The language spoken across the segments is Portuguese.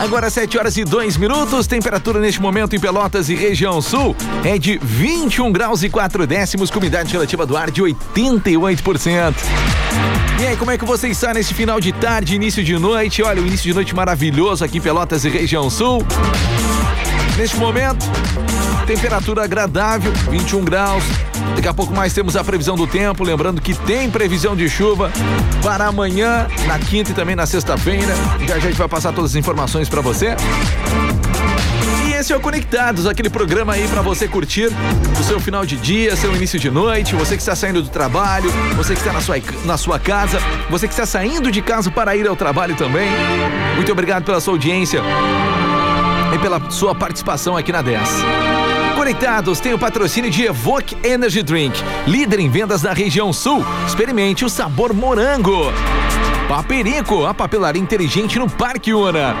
Agora 7 horas e 2 minutos, temperatura neste momento em Pelotas e região sul é de 21 graus e 4 décimos, com umidade relativa do ar de 88%. E aí, como é que você está nesse final de tarde, início de noite? Olha, o início de noite maravilhoso aqui em Pelotas e região sul. Neste momento, temperatura agradável, 21 graus. Daqui a pouco mais temos a previsão do tempo, lembrando que tem previsão de chuva para amanhã, na quinta e também na sexta-feira. Já a gente vai passar todas as informações para você. E esse é o Conectados, aquele programa aí para você curtir o seu final de dia, seu início de noite, você que está saindo do trabalho, você que está na sua, na sua casa, você que está saindo de casa para ir ao trabalho também. Muito obrigado pela sua audiência e pela sua participação aqui na 10. Conectados tem o patrocínio de Evoque Energy Drink, líder em vendas da região sul. Experimente o sabor morango. Paperico, a papelaria inteligente no Parque Una.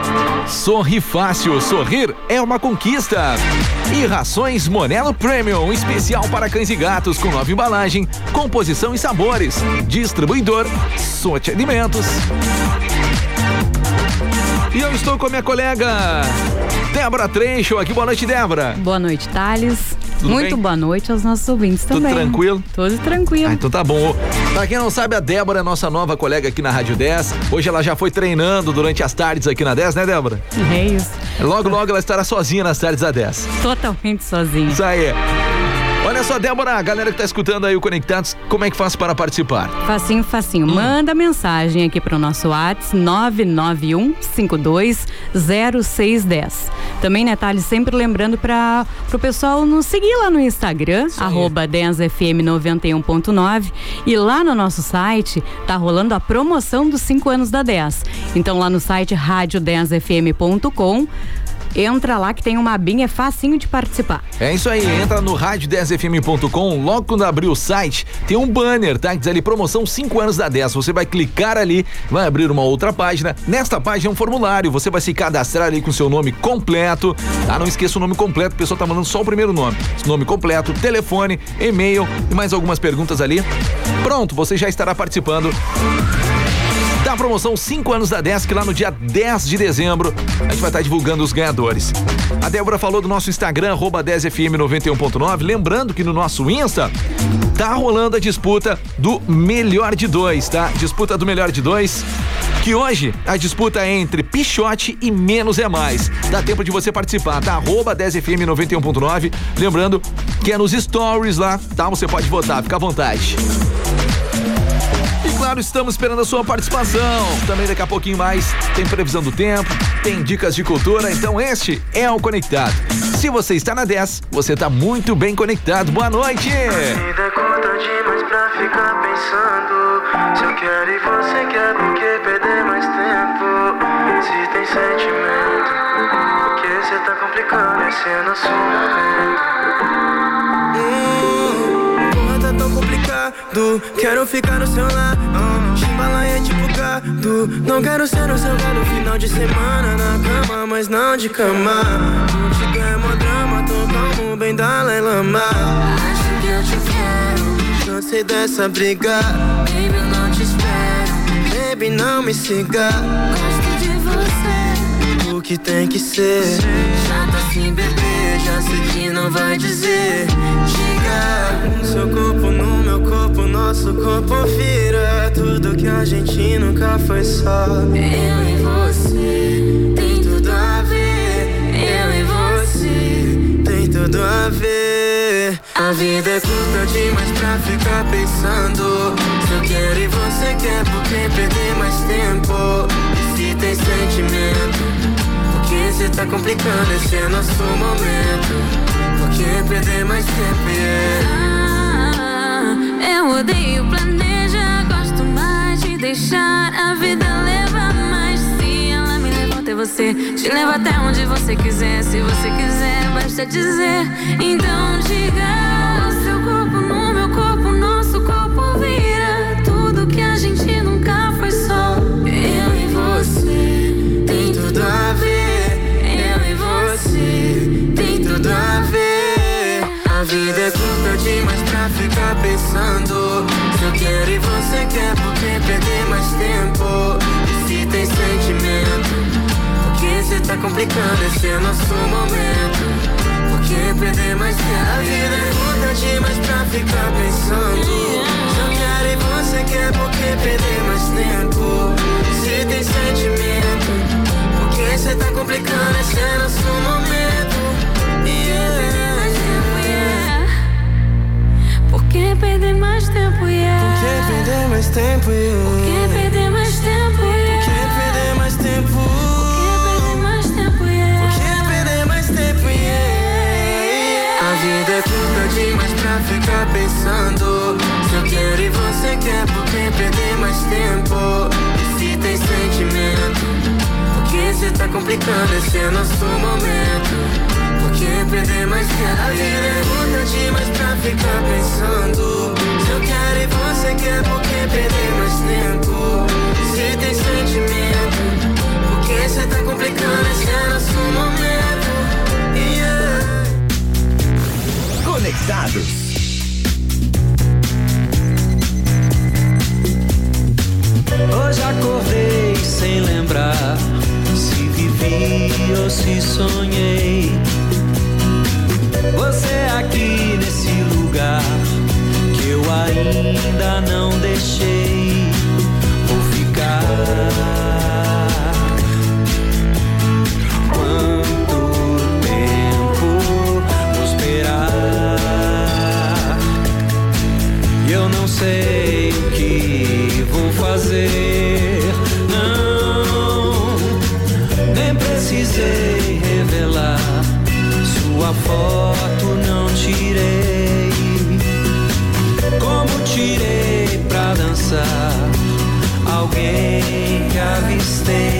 Sorri fácil, sorrir é uma conquista. E rações Monelo Premium, especial para cães e gatos, com nova embalagem, composição e sabores. Distribuidor Sorte Alimentos. E eu estou com a minha colega Débora Trencho aqui. Boa noite, Débora. Boa noite, Thales. Tudo Muito bem? boa noite aos nossos ouvintes também. Tudo tranquilo? Tudo tranquilo. Ah, então tá bom. Pra quem não sabe, a Débora é nossa nova colega aqui na Rádio 10. Hoje ela já foi treinando durante as tardes aqui na 10, né, Débora? É isso. Logo, logo ela estará sozinha nas tardes da 10. Totalmente sozinha. Isso aí. Olha só, Débora, a galera que tá escutando aí o Conectados, como é que faz para participar? Facinho, facinho. Hum. Manda mensagem aqui pro nosso WhatsApp 991520610. Também, né, Thales, sempre lembrando para pro pessoal nos seguir lá no Instagram, arroba 10fm91.9 e lá no nosso site tá rolando a promoção dos 5 anos da 10. Então lá no site rádio10fm.com Entra lá que tem uma abinha, é facinho de participar. É isso aí, entra no rádio10fm.com, logo quando abrir o site, tem um banner, tá? Que diz ali promoção 5 anos da 10. Você vai clicar ali, vai abrir uma outra página. Nesta página é um formulário, você vai se cadastrar ali com seu nome completo, tá? Não esqueça o nome completo, o pessoal tá mandando só o primeiro nome. Nome completo, telefone, e-mail e mais algumas perguntas ali. Pronto, você já estará participando da promoção 5 anos da Desk lá no dia 10 de dezembro. A gente vai estar divulgando os ganhadores. A Débora falou do nosso Instagram, 10fm91.9. Lembrando que no nosso Insta tá rolando a disputa do melhor de dois, tá? Disputa do melhor de dois. Que hoje a disputa é entre Pichote e Menos é Mais. Dá tempo de você participar, tá? Arroba 10fm91.9. Lembrando que é nos stories lá, tá? Você pode votar, fica à vontade claro, estamos esperando a sua participação. Também daqui a pouquinho mais tem previsão do tempo, tem dicas de cultura, então este é o Conectado. Se você está na 10, você está muito bem conectado. Boa noite! A vida é curta demais pra ficar pensando. Se eu quero e você quer, por que perder mais tempo? Se tem sentimento, porque você tá complicando esse é nosso momento. Hum, complicado, quero ficar no seu lado é tipo gado. Não quero ser o seu gado final de semana na cama Mas não de cama. Contigo é mó drama, tô calmo, bem Dalai Lama. Acho que eu te quero Cansei dessa briga. Baby, eu não te espero Baby, não me siga. Gosto de você O que tem que ser. Já tá assim, bebê Já sei que não vai dizer Seu corpo no meu corpo Nosso corpo vira. Tudo que a gente nunca foi só. Eu e você Tem tudo a ver. Eu e você Tem tudo a ver. A vida é curta demais pra ficar pensando. Se eu quero e você quer Por que perder mais tempo? E se tem sentimento Porque cê tá complicando Esse é nosso momento Por que perder mais tempo, yeah ah, Eu odeio planejar Gosto mais de deixar a vida levar mais Se ela me levou, eu você. Te levo até onde você quiser. Se você quiser, basta dizer. Então diga: pensando. Se eu quero e você quer, por que perder mais tempo? E se tem sentimento? Por que cê tá complicando? Esse é nosso momento. Por que perder mais tempo? A vida é curta demais pra ficar pensando. Se eu quero e você quer, por que perder mais tempo? Se tem sentimento, por que cê tá complicando? Esse é nosso momento. Por que perder mais tempo, yeah? Por que perder mais tempo? Por que perder mais tempo, yeah? Perder mais tempo? Perder mais. A vida é curta demais pra ficar pensando. Se eu quero e você quer, por que perder mais tempo? E se tem sentimento? Por que cê tá complicando? Esse é nosso momento. Que perder mais tempo? A vida é curta demais pra ficar pensando. Se eu quero e você quer, por que perder mais tempo? Se tem sentimento, por que cê tá complicando? Esse é nosso momento. Yeah. Conectados. Hoje acordei sem lembrar se vivi ou se sonhei. Você aqui nesse lugar que eu ainda não deixei. Vou ficar. Quanto tempo vou esperar? Eu não sei Alguém que avistei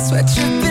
sweatshirt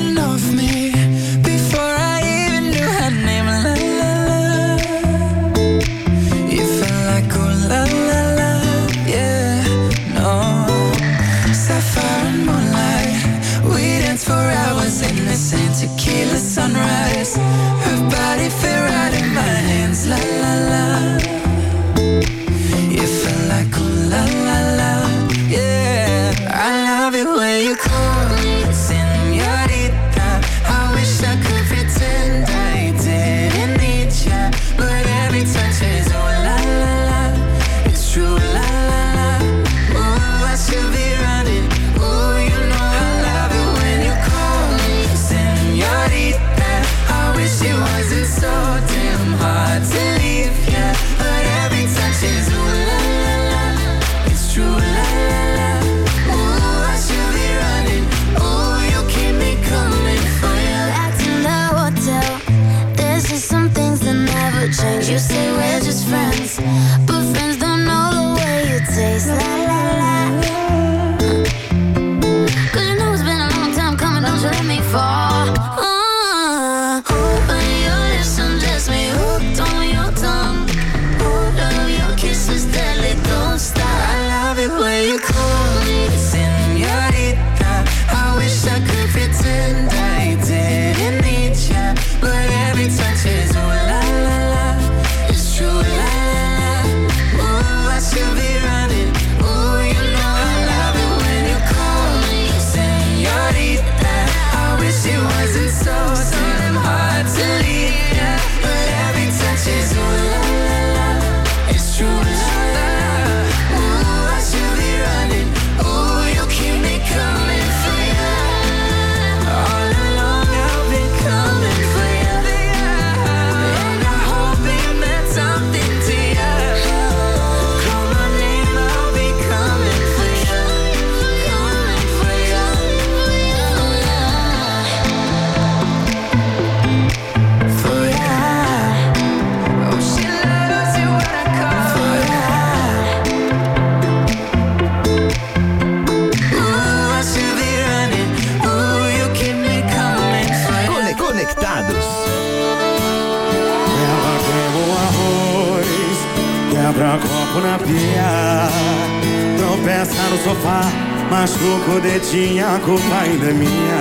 dedinho, a culpa ainda minha.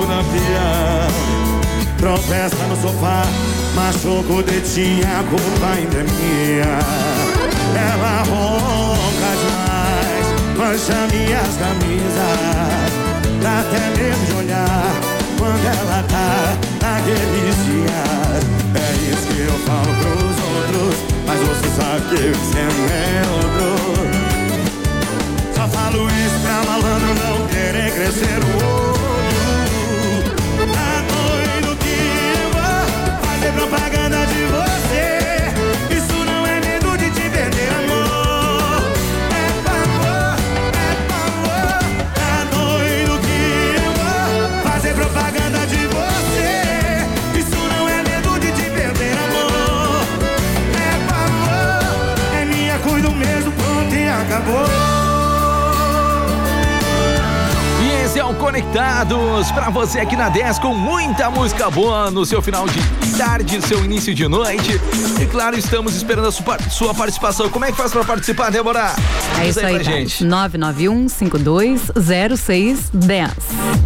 Copo na pia Tropeça no sofá Machuca o dedinho, a culpa ainda é minha. Ela ronca demais Mancha minhas camisas. Dá até medo de olhar Quando ela tá naqueles dias É isso que eu falo pros outros Mas você sabe que o sempre é outro. Só falo isso pra malandro não querer crescer o olho. Propaganda de você. E é o Conectados pra você aqui na 10 com muita música boa no seu final de tarde, seu início de noite. E claro, estamos esperando a sua, sua participação. Como é que faz pra participar, Débora? É isso aí, tá? gente. 991-520610.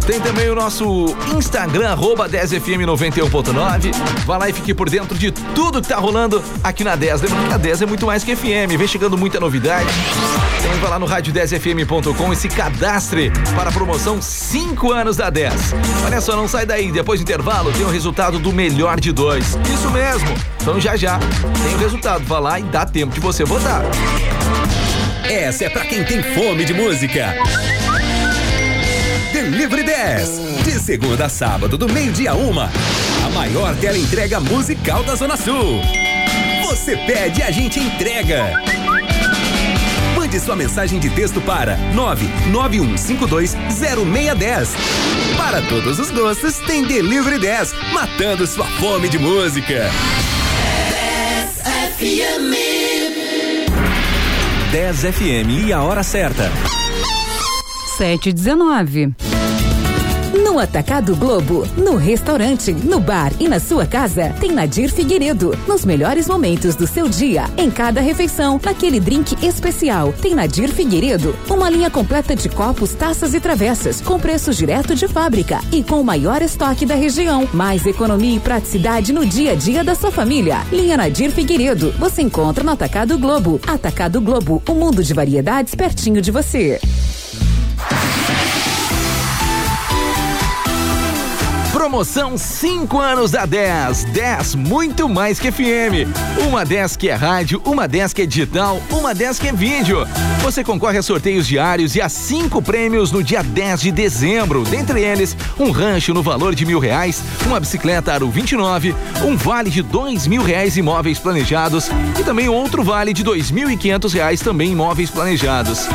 Tem também o nosso Instagram, arroba 10fm91.9. Vá lá e fique por dentro de tudo que tá rolando aqui na 10. Lembrando que a 10 é muito mais que FM, vem chegando muita novidade. Também vai lá no rádio10fm.com e se cadastre para a promoção 5 anos da 10. Olha só, não sai daí, depois do intervalo tem o resultado do melhor de dois. Isso mesmo. Então já já tem o resultado. Vá lá e dá tempo de você votar. Essa é pra quem tem fome de música. Delivery 10. De segunda a sábado, do meio-dia a uma. A maior tela entrega musical da Zona Sul. Você pede a gente entrega. Mande sua mensagem de texto para 991520610. Para todos os gostos, tem Delivery 10, matando sua fome de música. 10 FM e a hora certa. 719. No Atacado Globo, no restaurante, no bar e na sua casa, tem Nadir Figueiredo. Nos melhores momentos do seu dia, em cada refeição, naquele drink especial, tem Nadir Figueiredo. Uma linha completa de copos, taças e travessas, com preços direto de fábrica e com o maior estoque da região. Mais economia e praticidade no dia a dia da sua família. Linha Nadir Figueiredo. Você encontra no Atacado Globo. Atacado Globo, o mundo de variedades pertinho de você. Promoção 5 anos da 10. 10 muito mais que FM. Uma 10 que é rádio, uma 10 que é digital, uma 10 que é vídeo. Você concorre a sorteios diários e a cinco prêmios no dia 10 de dezembro. Dentre eles, um rancho no valor de mil reais, uma bicicleta Aro 29, um vale de dois mil reais imóveis planejados e também outro vale de dois mil e quinhentos reais também imóveis planejados.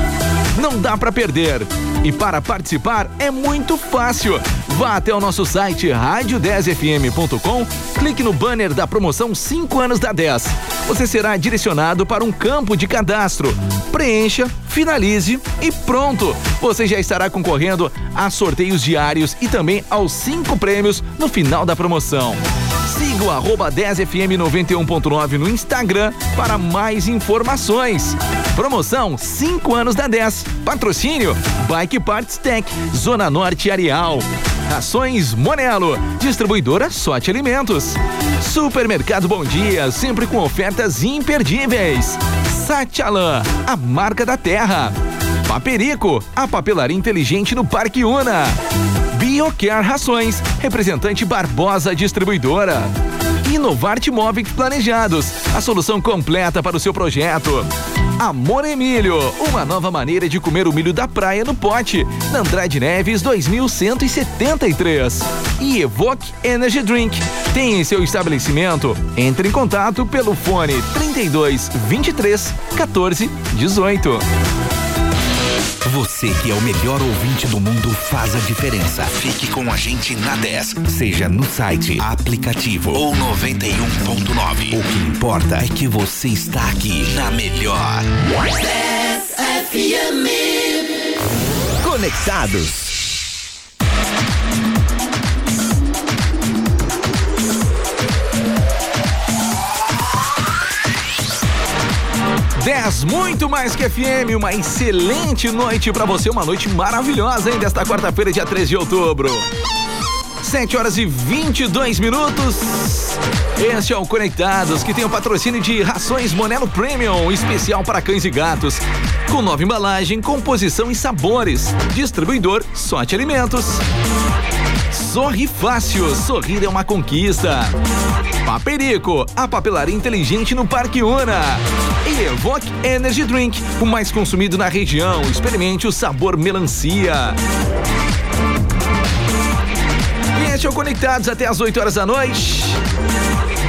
Não dá para perder. E para participar é muito fácil. Vá até o nosso site rádio10fm.com, clique no banner da promoção 5 anos da 10. Você será direcionado para um campo de cadastro. Preencha, finalize e pronto. Você já estará concorrendo a sorteios diários e também aos cinco prêmios no final da promoção. Siga o arroba 10fm91.9 no Instagram para mais informações. Promoção 5 anos da 10. Patrocínio Bike Parts Tech, Zona Norte Areal. Rações Monelo, distribuidora Sorte Alimentos. Supermercado Bom Dia, sempre com ofertas imperdíveis. Satialan, a marca da terra. Paperico, a papelaria inteligente no Parque Una. Biocare Rações, representante Barbosa Distribuidora. Inovarte Móveis Planejados, a solução completa para o seu projeto. Amor Emílio, uma nova maneira de comer o milho da praia no pote, na Andrade Neves 2173. E Evoque Energy Drink, tem em seu estabelecimento? Entre em contato pelo fone 32 23 14 18. Você que é o melhor ouvinte do mundo faz a diferença. Fique com a gente na 10, seja no site, aplicativo ou 91.9. O que importa é que você está aqui na melhor. 10 FM. Conectados. Dez, muito mais que FM, uma excelente noite pra você, uma noite maravilhosa, hein, desta quarta-feira, dia 13 de outubro. 7 horas e 22 minutos. Este é o Conectados, que tem o patrocínio de Rações Monelo Premium, especial para cães e gatos. Com nova embalagem, composição e sabores. Distribuidor Sorte Alimentos. Sorri Fácil, sorrir é uma conquista. Paperico, a papelaria inteligente no Parque Una. E Evoque Energy Drink, o mais consumido na região. Experimente o sabor melancia. E este é o Conectados até as 8 horas da noite.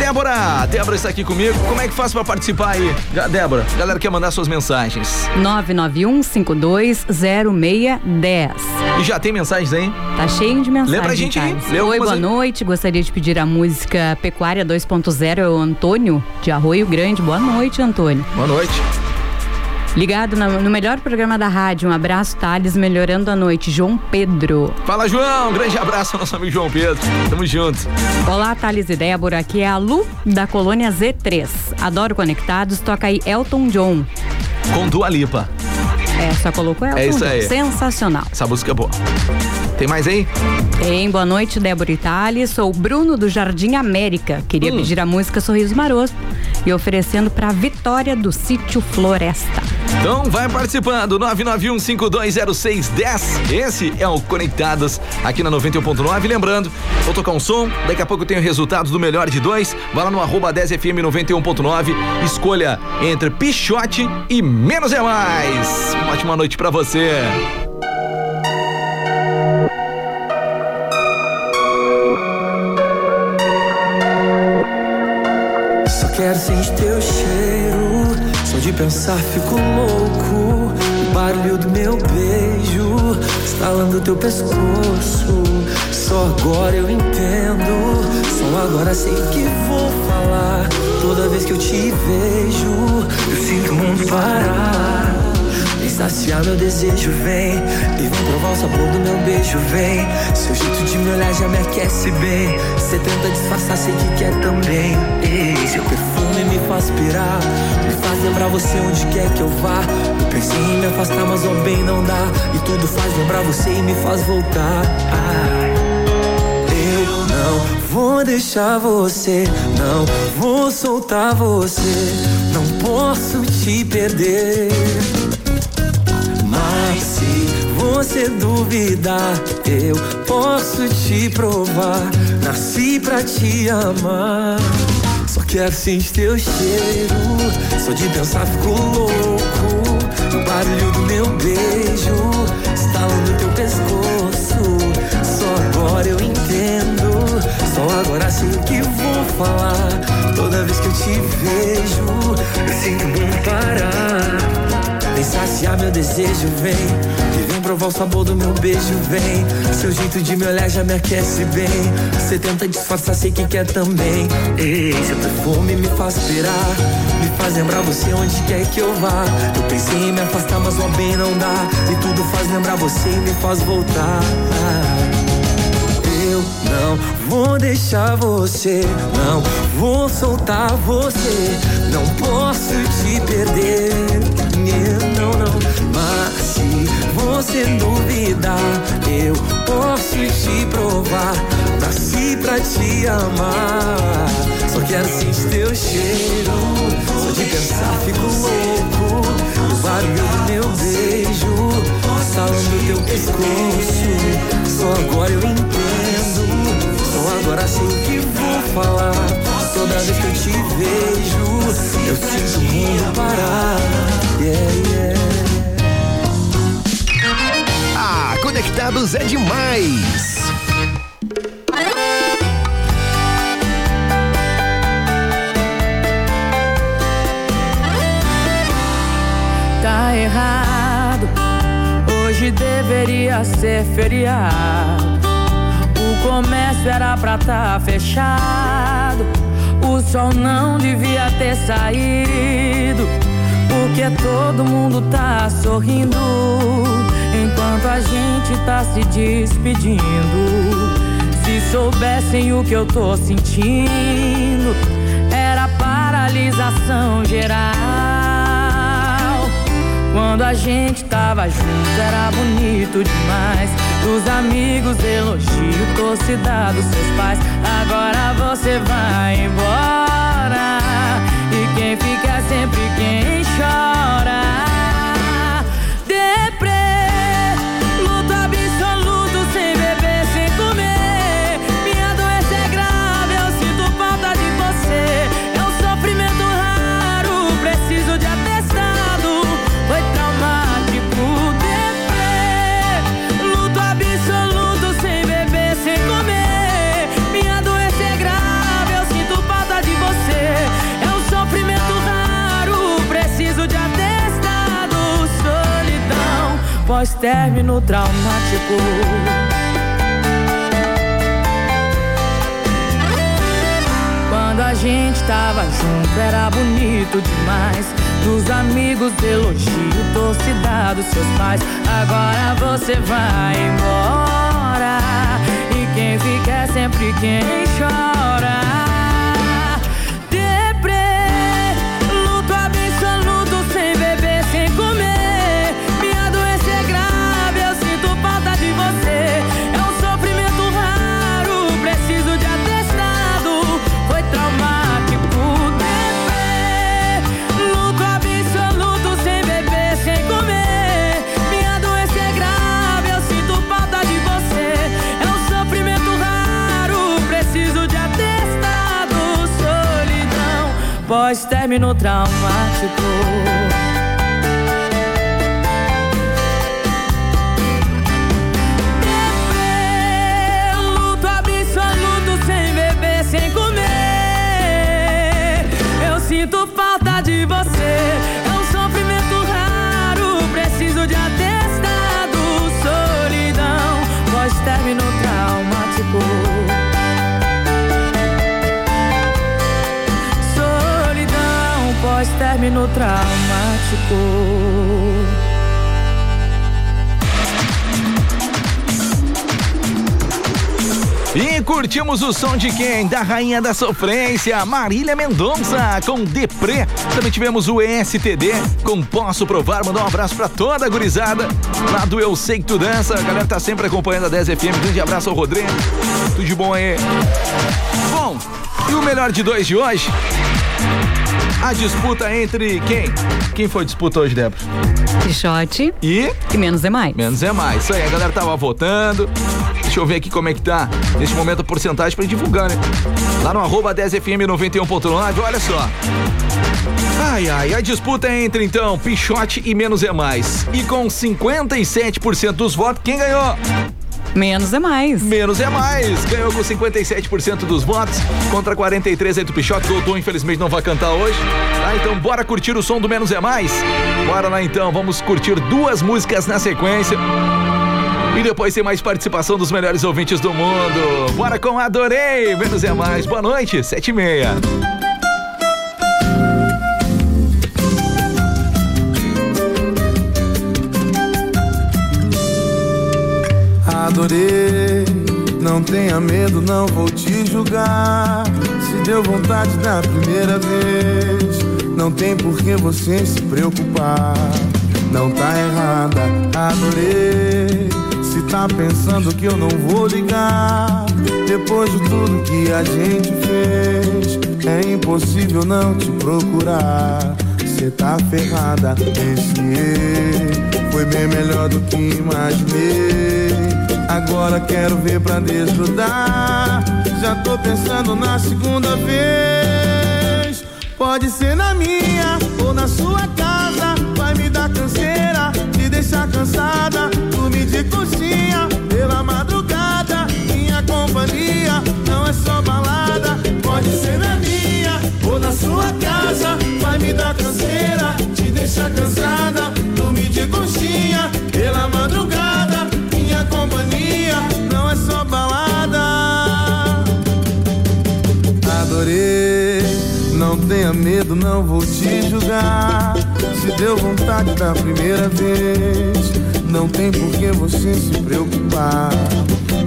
Débora, Débora está aqui comigo. Como é que faz para participar aí? Débora, a galera quer mandar suas mensagens. 991-520610. E já tem mensagens aí? Tá cheio de mensagens. Lê pra gente aí. Lê Oi, boa aí. noite. Gostaria de pedir a música Pecuária 2.0 é o Antônio de Arroio Grande. Boa noite, Antônio. Boa noite. Ligado no melhor programa da rádio. Um abraço, Thales, melhorando a noite. João Pedro. Fala, João. Um grande abraço ao nosso amigo João Pedro. Tamo junto. Olá, Thales e Débora. Aqui é a Lu, da colônia Z3. Adoro Conectados. Toca aí Elton John. Com Dua Lipa. É, só colocou Elton É isso John. aí. Sensacional. Essa música é boa. Tem mais aí? Tem, boa noite, Débora e Thales. Sou o Bruno do Jardim América. Queria Hum. pedir a música Sorriso Maroto e oferecendo pra Vitória do Sítio Floresta. Então vai participando, 991520610. Esse é o Conectados aqui na 91.9. Lembrando, vou tocar um som, daqui a pouco eu tenho resultados do melhor de dois. Vai lá no arroba 10fm91.9, escolha entre Pichote e Menos é Mais. Uma ótima noite pra você. Quero sentir teu cheiro. Só de pensar fico louco. O barulho do meu beijo, estalando teu pescoço. Só agora eu entendo. Só agora sei que vou falar. Toda vez que eu te vejo, eu sinto o mundo parar. Saciar meu desejo, vem. E vem provar o sabor do meu beijo, vem. Seu jeito de me olhar já me aquece bem. Cê tenta disfarçar, sei que quer também. Ei, Seu perfume me faz pirar. Me faz lembrar você onde quer que eu vá. Eu pensei em me afastar, mas ao bem não dá. E tudo faz lembrar você e me faz voltar. Eu não vou deixar você, não vou soltar você, não posso te perder. Você duvidar, eu posso te provar. Nasci pra te amar. Só quero sentir teu cheiro. Só de pensar fico louco. O barulho do meu beijo, estalando teu pescoço. Só agora eu entendo. Só agora sei o que vou falar. Toda vez que eu te vejo, eu sinto o mundo parar. Vem saciar meu desejo, vem. Vem provar o sabor do meu beijo, vem. Seu jeito de me olhar já me aquece bem. Você tenta disfarçar, sei que quer também. Ei, seu perfume me faz esperar Me faz lembrar você onde quer que eu vá. Eu pensei em me afastar, mas o bem não dá. E tudo faz lembrar você e me faz voltar. Eu não vou deixar você, não vou soltar você, não posso te perder. Sem dúvida. Eu posso te provar, nasci pra te amar. Só quero sentir teu cheiro, só de pensar fico louco. O barulho do meu beijo, salando teu pescoço. Só agora eu entendo, só agora sei o que vou falar. Toda vez que eu te vejo, eu sinto o mundo parar. Yeah, conectados é demais. Tá errado. Hoje deveria ser feriado. O comércio era pra tá fechado. O sol não devia ter saído. Porque todo mundo tá sorrindo. A gente tá se despedindo. Se soubessem o que eu tô sentindo, era paralisação geral. Quando a gente tava junto era bonito demais. Dos amigos, elogio, torcida dos seus pais. Agora você vai embora. E quem fica é sempre quem chora. Pós-término traumático. Quando a gente tava junto era bonito demais. Dos amigos, elogio, torcida dos seus pais. Agora você vai embora. E quem fica é sempre quem chora. Pós-término traumático. Pós-término traumático. E curtimos o som de quem? Da rainha da sofrência, Marília Mendonça, com Deprê. Também tivemos o ESTD, com Posso Provar. Mandar um abraço pra toda a gurizada lá do Eu Sei Que Tu Dança. A galera tá sempre acompanhando a 10 FM. Grande abraço ao Rodrigo. Tudo de bom aí. Bom, e o melhor de dois de hoje? A disputa entre quem? Quem foi disputa hoje, Débora? Pichote E? e menos é mais. Menos é mais. Isso aí, a galera tava votando. Deixa eu ver aqui como é que tá neste momento a porcentagem pra divulgar, né? Lá no arroba 10FM 91.9, olha só. Ai, ai, a disputa é entre então Pichote e Menos é Mais. E com 57% dos votos, quem ganhou? Menos é mais. Menos é mais. Ganhou com 57% dos votos contra 43 entre o Pichote. Infelizmente, não vai cantar hoje. Tá, então bora curtir o som do Menos é Mais? Bora lá então, vamos curtir duas músicas na sequência. E depois tem mais participação dos melhores ouvintes do mundo. Bora com Adorei! Menos é mais. Boa noite, sete e meia. Adorei, não tenha medo, não vou te julgar. Se deu vontade da primeira vez, não tem por que você se preocupar. Não tá errada, adorei. tá pensando que eu não vou ligar. Depois de tudo que a gente fez, é impossível não te procurar. Cê tá ferrada, esse foi bem melhor do que imaginei. Agora quero ver pra desgrudar. Já tô pensando na segunda vez. Pode ser na minha ou na sua casa. Vai me dar canseira, te deixar cansada. Dormir de coxinha pela madrugada. Minha companhia não é só balada. Pode ser na minha ou na sua casa. Vai me dar canseira, te deixar cansada. Dormir de coxinha tenha medo, não vou te julgar. Se deu vontade da primeira vez, não tem por que você se preocupar.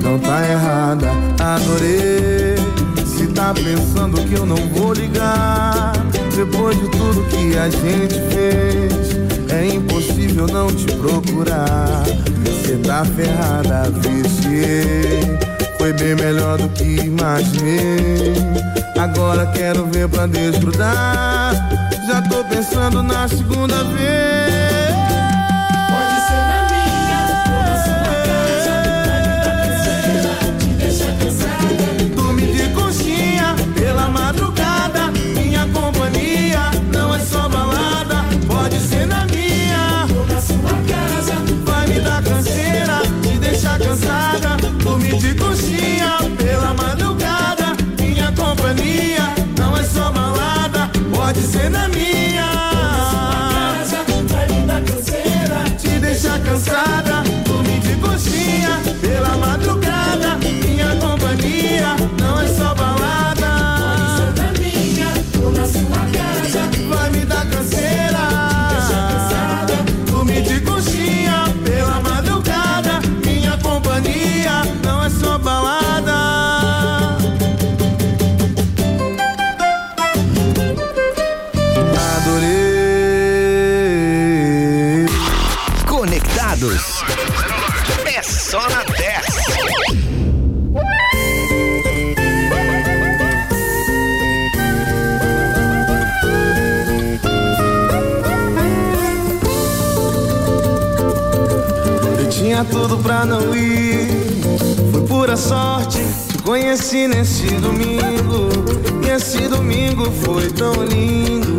Não tá errada, adorei. Se tá pensando que eu não vou ligar, depois de tudo que a gente fez, é impossível não te procurar. Cê tá ferrada, viciei. Foi bem melhor do que imaginei. Agora quero ver pra desgrudar. Já tô pensando na segunda vez. Pode pra não ir. Foi pura sorte. Te conheci nesse domingo. E esse domingo foi tão lindo.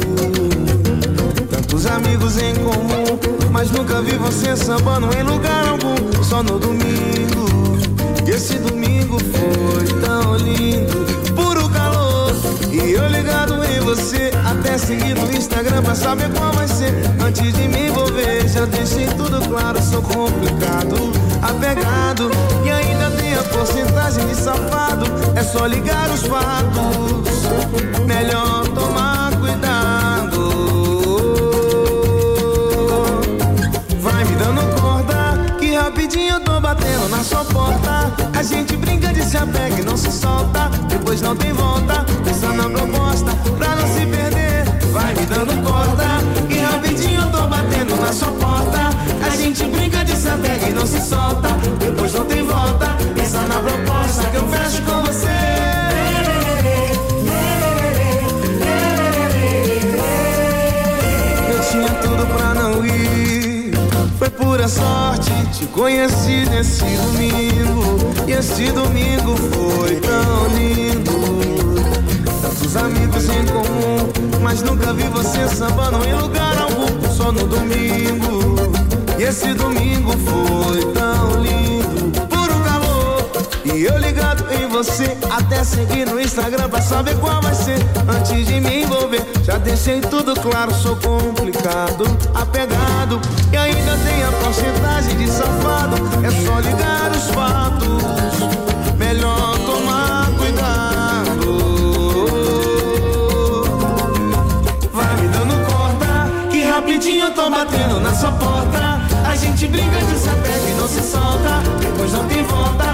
Tantos amigos em comum. Mas nunca vi você sambando em lugar algum. Só no domingo. E esse domingo foi tão lindo. Puro calor. E eu ligado em você. Até seguir no Instagram pra saber qual vai ser. Antes de me envolver, já deixei tudo claro. Sou complicado, apegado. E ainda tem a porcentagem de safado. É só ligar os fatos. Melhor tomar cuidado. Vai me dando corda, que rapidinho eu tô batendo na sua porta. A gente brinca de se apega e não se solta. Depois não tem volta, pensa na proposta pra não se perder. Vai me dando corda, que rapidinho eu tô batendo na sua porta. A gente brinca de se apega e não se solta. Depois não tem volta, pensa na proposta que eu fecho com você. Eu tinha tudo pra não ir. Foi pura sorte, te conheci nesse domingo. E esse domingo foi tão lindo. Tantos amigos em comum, mas nunca vi você sambando em lugar algum. Só no domingo. E esse domingo foi tão lindo. Puro calor. E eu ligado em você, até seguir no Instagram pra saber qual vai ser. Antes de me envolver, já deixei tudo claro, sou complicado, apegado. E ainda tem a porcentagem de safado. É só ligar os fatos. Melhor tomar cuidado. Rapidinho eu tô batendo na sua porta. Gente brinca de apega e não se solta. Depois não tem volta,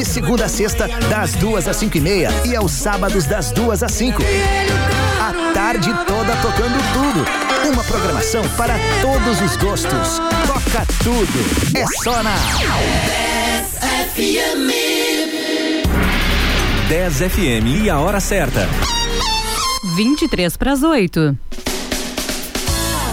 De segunda a sexta, das duas às cinco e meia. E aos sábados, das duas às cinco. A tarde toda tocando tudo. Uma programação para todos os gostos. Toca tudo. É só na 10 FM e a hora certa. 23 para as 8.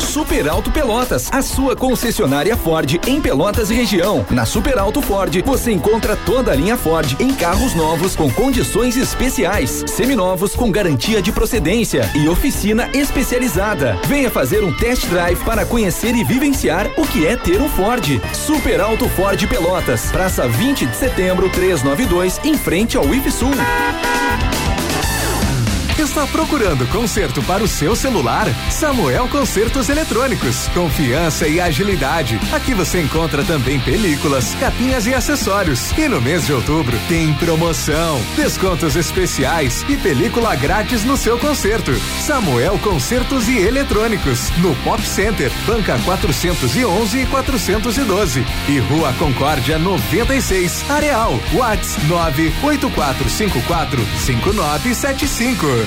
Super Alto Pelotas, a sua concessionária Ford em Pelotas e região. Na Super Alto Ford, você encontra toda a linha Ford em carros novos com condições especiais, seminovos com garantia de procedência e oficina especializada. Venha fazer um test drive para conhecer e vivenciar o que é ter um Ford. Super Alto Ford Pelotas, Praça 20 de Setembro, 392, em frente ao IFSUL. Está procurando conserto para o seu celular? Samuel Consertos Eletrônicos. Confiança e agilidade. Aqui você encontra também películas, capinhas e acessórios. E no mês de outubro tem promoção, descontos especiais e película grátis no seu conserto. Samuel Consertos e Eletrônicos. No Pop Center, Banca 411 e 412. E Rua Concórdia 96, Areal. Whats 98454 5975.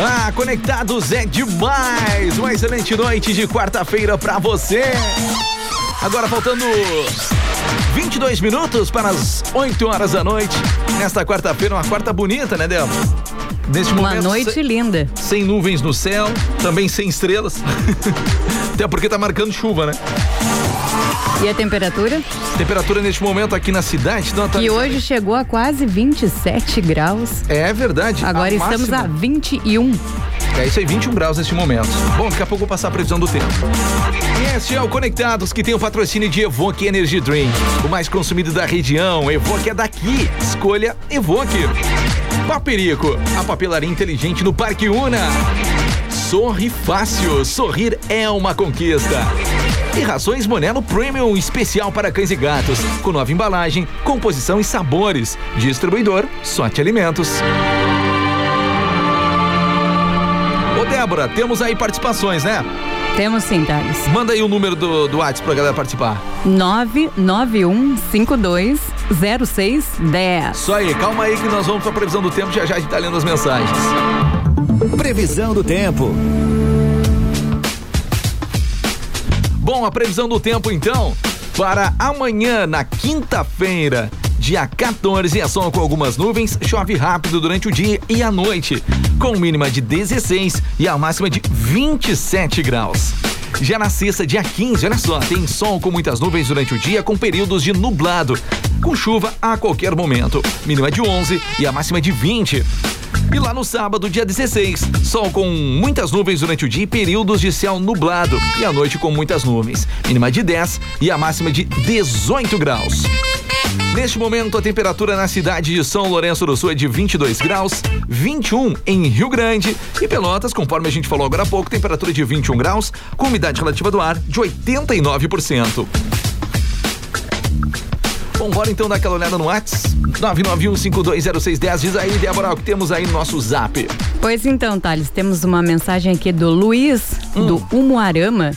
Ah, Conectados é demais! Uma excelente noite de quarta-feira pra você! Agora faltando 22 minutos para as 8 horas da noite. Nesta quarta-feira, uma quarta bonita, né, Débora? Neste Uma momento, noite sem, linda. sem nuvens no céu, também sem estrelas. Até porque tá marcando chuva, né? E a temperatura? Temperatura neste momento aqui na cidade, não tá Que hoje chegou a quase 27 graus. É verdade. Agora a estamos máxima- a 21. É isso aí, 21 graus neste momento. Bom, daqui a pouco eu vou passar a previsão do tempo. E este é o Conectados, que tem o patrocínio de Evoque Energy Drink. O mais consumido da região. Evoque é daqui. Escolha Evoque. Paperico, a papelaria inteligente no Parque Una. Sorri fácil. Sorrir é uma conquista. E rações Monelo Premium especial para cães e gatos, com nova embalagem, composição e sabores. Distribuidor Sorte Alimentos. Ô Débora, temos aí participações, né? Temos sim, Thales. Manda aí o número do, do WhatsApp pra galera participar. 991520610. Só aí, calma aí que nós vamos pra previsão do tempo, já já a gente tá lendo as mensagens. Previsão do tempo. Bom, a previsão do tempo então, para amanhã, na quinta-feira, dia 14, é sol com algumas nuvens, chove rápido durante o dia e a noite, com mínima de 16 e a máxima de 27 graus. Já na sexta, dia 15, olha só, tem sol com muitas nuvens durante o dia, com períodos de nublado, com chuva a qualquer momento. Mínima de 11 e a máxima de 20. E lá no sábado, dia 16, sol com muitas nuvens durante o dia e períodos de céu nublado. E à noite com muitas nuvens. Mínima de 10 e a máxima de 18 graus. Neste momento, a temperatura na cidade de São Lourenço do Sul é de 22 graus, 21 em Rio Grande e Pelotas, conforme a gente falou agora há pouco, temperatura de 21 graus, com umidade relativa do ar de 89%. Bom, bora então dar aquela olhada no Whats 991520610. Diz aí, Débora, o que temos aí no nosso zap. Pois então, Thales, temos uma mensagem aqui do Luiz, do Umuarama,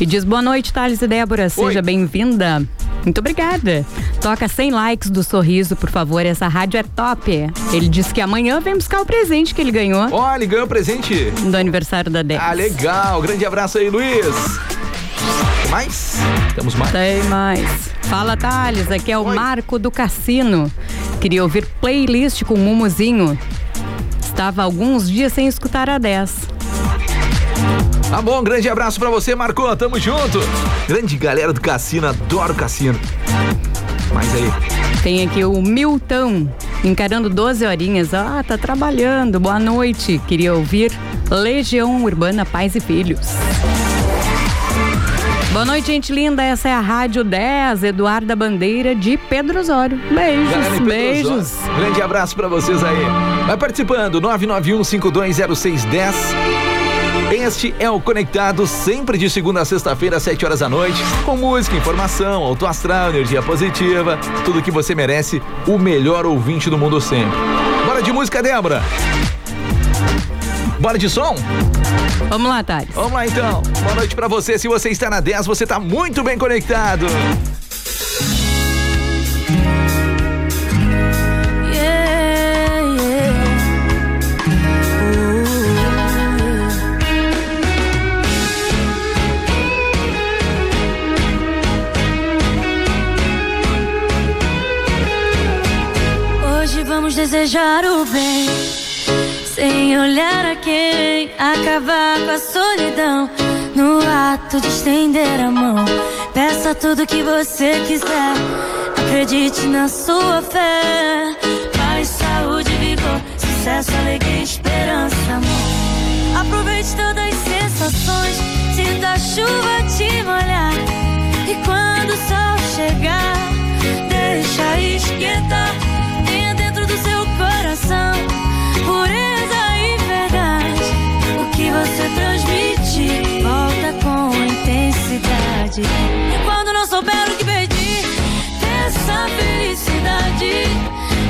e diz: Boa noite, Thales e Débora, seja bem-vinda. Muito obrigada. Toca 100 likes do sorriso, por favor. Essa rádio é top. Ele disse que amanhã vem buscar o presente que ele ganhou. Olha, ele ganhou presente. Do aniversário da Débora. Ah, legal. Grande abraço aí, Luiz. Mais? Temos mais? Tem mais. Fala, Thales. Aqui é o Marco do Cassino. Queria ouvir playlist com o Mumuzinho. Estava alguns dias sem escutar a 10. Tá bom, grande abraço pra você, Marcou. Tamo junto. Grande galera do cassino, adoro cassino. Mas aí. Tem aqui o Milton, encarando 12 horinhas. Ah, tá trabalhando. Boa noite. Queria ouvir Legião Urbana Pais e Filhos. Boa noite, gente linda. Essa é a Rádio 10, Eduarda Bandeira de Pedro Osório. Beijos, Galera beijos. Osório, Grande abraço pra vocês aí. Vai participando, 991-520610. Este é o Conectado, sempre de segunda a sexta-feira, às 7 horas da noite, com música, informação, auto astral, energia positiva, tudo que você merece, o melhor ouvinte do mundo sempre. Bora de música, Débora! Bora de som? Vamos lá, Thales. Vamos lá então. Boa noite pra você. Se você está na 10, você tá muito bem conectado. Desejar o bem, sem olhar a quem, acabar com a solidão. No ato de estender a mão, peça tudo que você quiser. Acredite na sua fé. Paz, saúde, vigor, sucesso, alegria, esperança, amor. Aproveite todas as sensações, sinta a chuva te molhar. E quando o sol chegar, deixa esquentar. Quando não souber o que pedir, peça felicidade.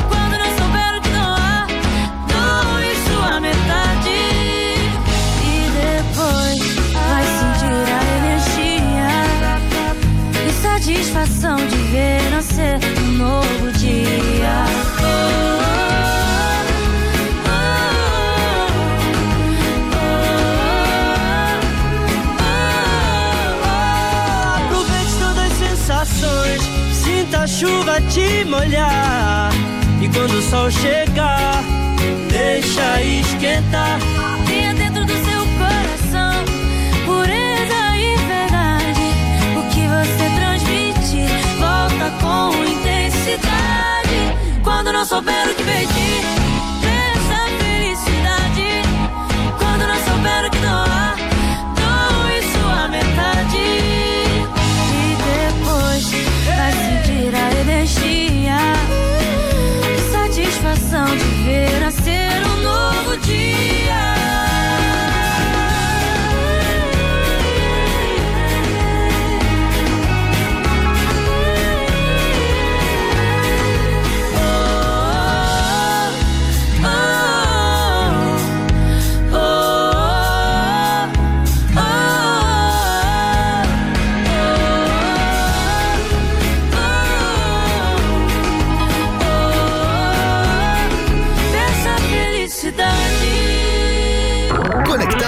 Quando não souber o que doar, doe sua metade. E depois vai sentir a energia e satisfação de ver te molhar. E quando o sol chegar, deixa esquentar. Tenha dentro do seu coração pureza e verdade. O que você transmite volta com intensidade. Quando não souber o que pedir,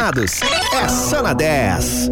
Conectados é só na 10.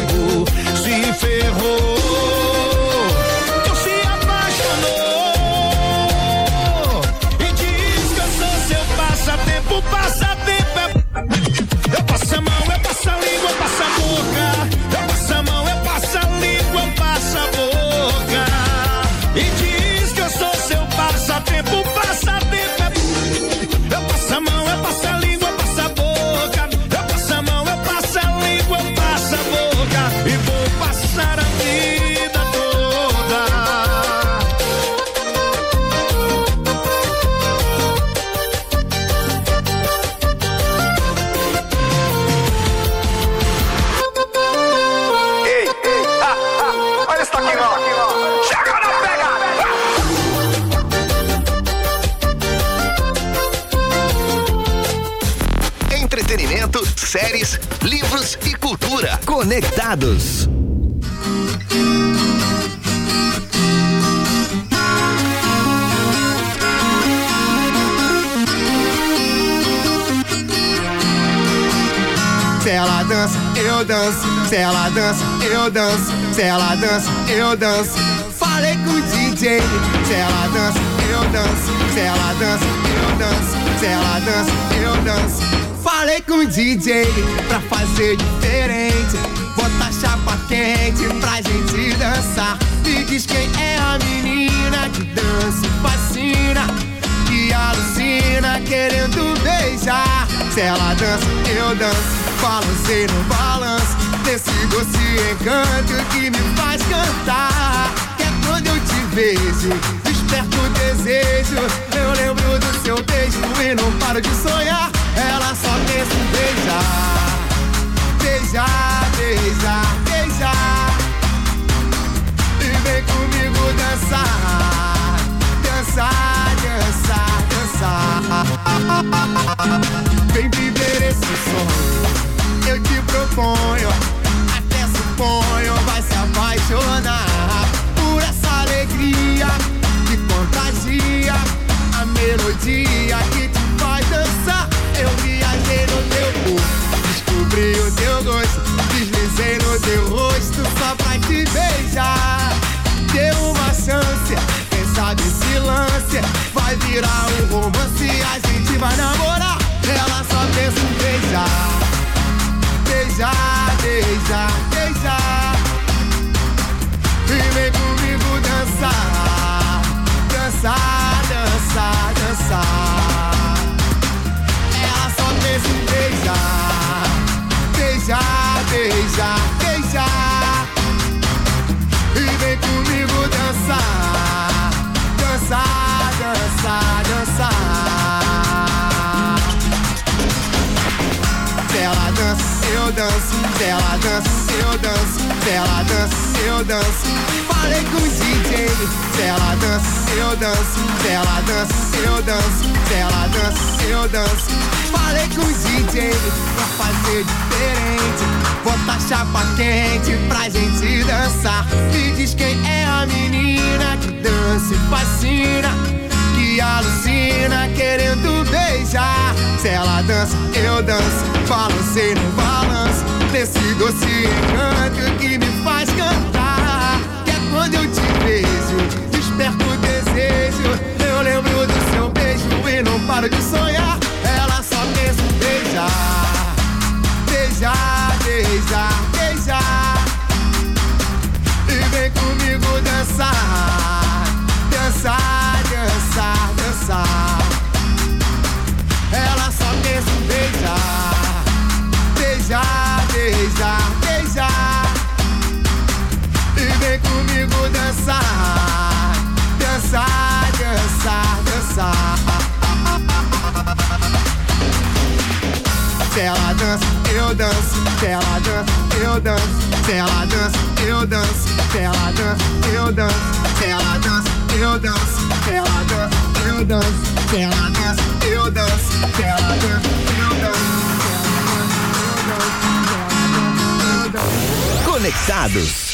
Comigo. Se ferrou. Conectados. Se ela dança, eu danço. Se ela dança, eu danço. Se ela dança, eu danço. Falei com o DJ. Se ela dança, eu danço. Se ela dança, eu danço. Se ela dança, eu danço. Falei com o DJ pra fazer diferente. Chapa quente pra gente dançar. Me diz quem é a menina que dança e fascina que alucina querendo beijar. Se ela dança, eu danço. Balancei no balanço desse doce encanto que me faz cantar. Que é quando eu te vejo, desperto o desejo. Eu lembro do seu beijo e não paro de sonhar. Ela só pensa em beijar, beijar, beijar. Dançar, dançar, dançar. Vem viver esse sonho, eu te proponho. Até suponho, vai se apaixonar por essa alegria que contagia a melodia que te faz dançar. Eu viajei no teu corpo, descobri o teu gosto, deslizei no teu rosto só pra te beijar. Deu sabe se lance. Vai virar um romance, a gente vai namorar. Ela só pensa em beijar. Beijar, beijar, Se ela dança, eu danço. Se ela dança, eu danço. Falei com o DJ. Se ela dança, eu danço. Se ela dança, eu danço. Se ela dança, eu danço. Falei com o DJ pra fazer diferente. Botar chapa quente pra gente dançar. Me diz quem é a menina que dança e fascina. Que alucina querendo beijar. Se ela dança, eu danço. Balancei no balanço. Desse doce encanto que me faz cantar. Que é quando eu te vejo, desperto o desejo. Eu lembro do seu beijo e não paro de sonhar. Dançar. Se ela dança, eu danço. Se ela dança, eu danço. Se ela dança, eu danço. Se ela dança, eu danço. Se ela dança, eu danço. Se ela dança, eu danço. Se ela dança, eu danço. Se ela dança, eu danço. Conectados.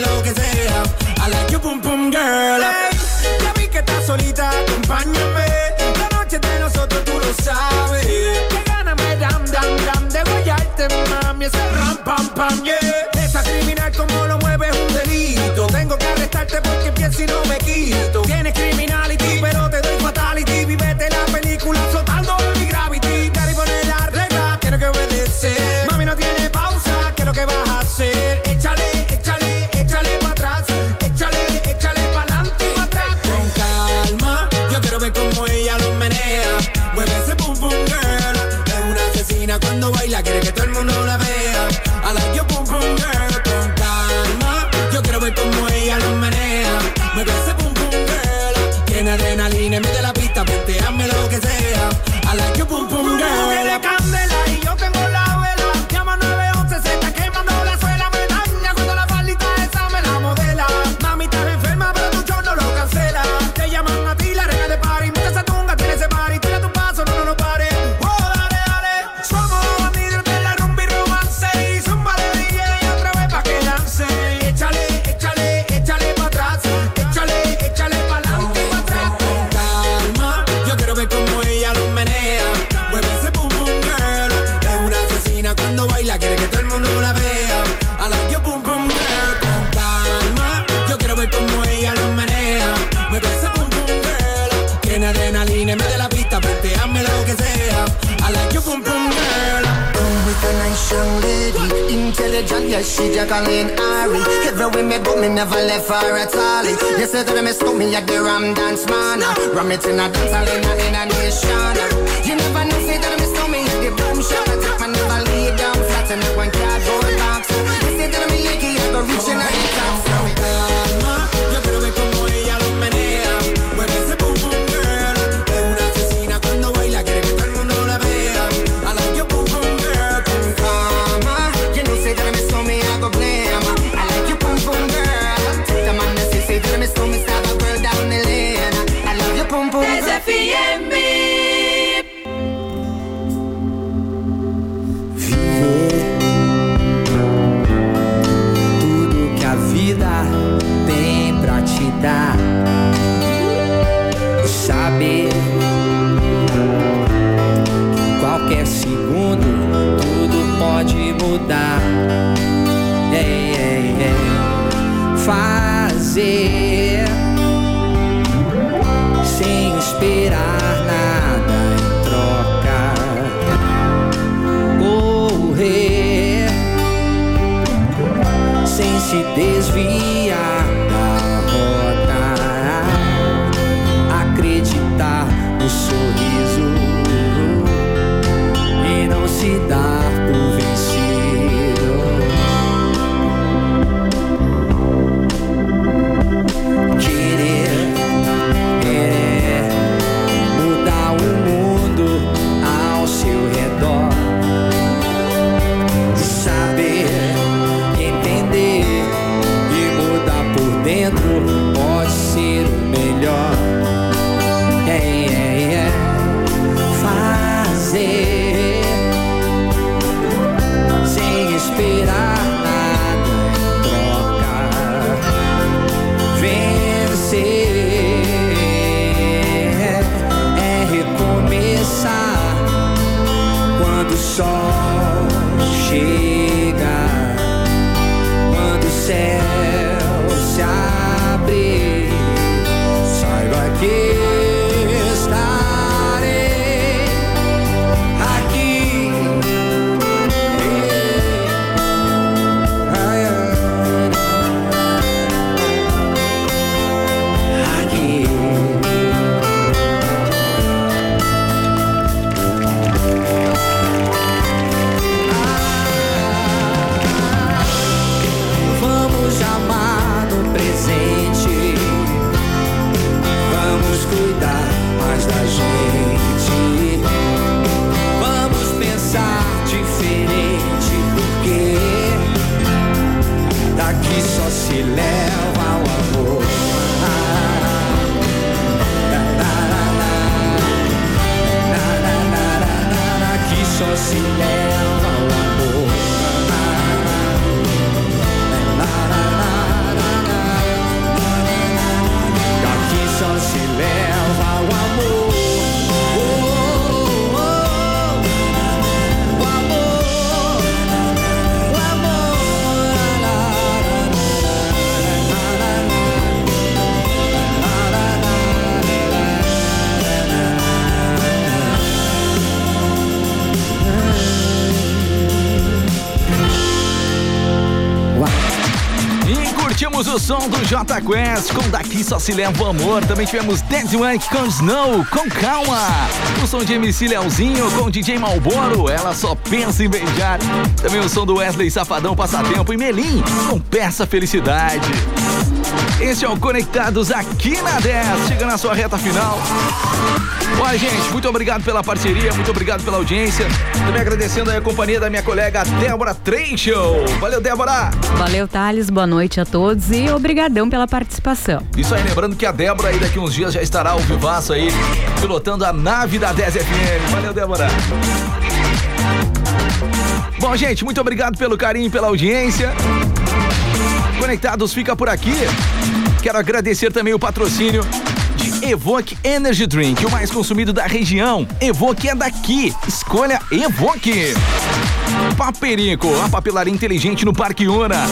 lo que sea. I like you, pum pum girl. Hey, ya vi que estás solita, acompáñame. La noche de nosotros tú lo sabes. Que gana me dan, dan, dan de guayarte, mami. Ese ram, pam, pam, yeah. circle in Every way me go, me never left for a tally. You said that me miss me at the Ram Dance Man. Ram it in a dance, I in a nation. You never Curtimos o som do J Quest com Daqui Só Se Leva o Amor. Também tivemos Dead Wank com Snow, com Calma. O som de MC Leozinho com DJ Malboro, ela só pensa em beijar. Também o som do Wesley Safadão Passatempo e Melim com Peça Felicidade. Esse é o Conectados aqui na 10, chegando na sua reta final. Olha, gente, muito obrigado pela parceria, muito obrigado pela audiência. Também agradecendo aí a companhia da minha colega Débora Trecho. Valeu, Débora! Valeu, Thales. Boa noite a todos e obrigadão pela participação. Isso aí, lembrando que a Débora aí daqui uns dias já estará ao vivaço aí, pilotando a nave da 10 FM. Valeu, Débora! Bom, gente, muito obrigado pelo carinho e pela audiência. Conectados fica por aqui. Quero agradecer também o patrocínio de Evoque Energy Drink, o mais consumido da região. Evoque é daqui. Escolha Evoque. Paperico, a papelaria inteligente no Parque Una.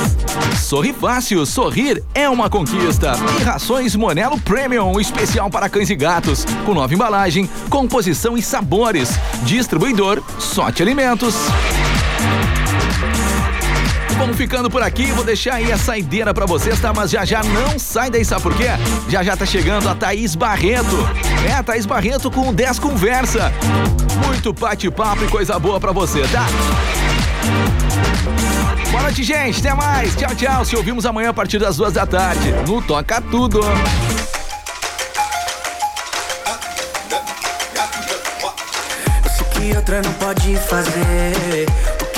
Sorri fácil, sorrir é uma conquista. E rações Monelo Premium, especial para cães e gatos, com nova embalagem, composição e sabores. Distribuidor Sorte Alimentos. Vamos ficando por aqui, vou deixar aí a saideira pra vocês, tá? Mas já já não sai daí, sabe por quê? Já já tá chegando a Thaís Barreto. É, a Thaís Barreto com o 10 Conversa. Muito bate-papo e coisa boa pra você, tá? Boa noite, gente. Até mais. Tchau, tchau. Se ouvimos amanhã a partir das duas da tarde. No Toca Tudo. Eu sei que outra não pode fazer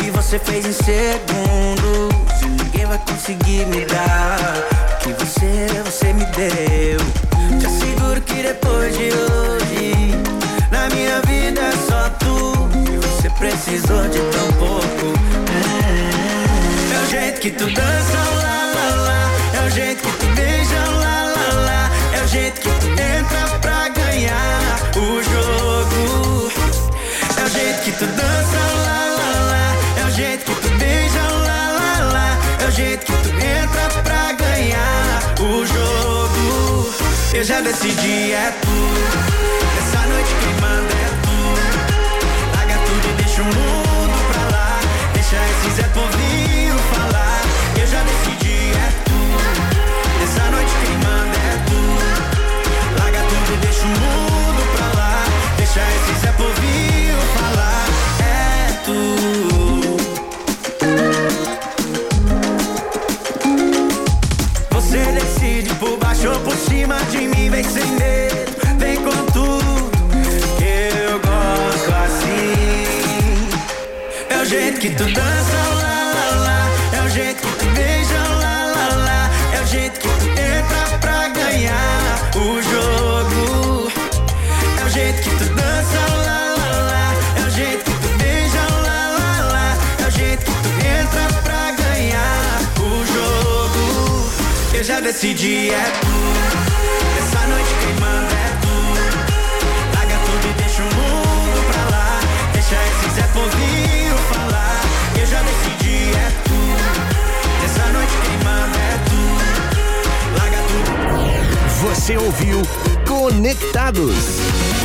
que você fez em segundos. E ninguém vai conseguir me dar o que você, você me deu. Te asseguro que depois de hoje, na minha vida é só tu. E você precisou de tão pouco. É, é o jeito que tu dança, lá. Eu já decidi, é tu. Essa noite quem manda é tu. Que tu dança, lá, lá, lá. É o jeito que tu beija, lá, lá, lá. É o jeito que tu entra pra ganhar o jogo. É o jeito que tu dança, lá, lá, lá. É o jeito que tu beija, lá, lá, lá. É o jeito que tu entra pra ganhar o jogo. Eu já decidi, é tu. Essa noite quem manda é Você ouviu Conectados.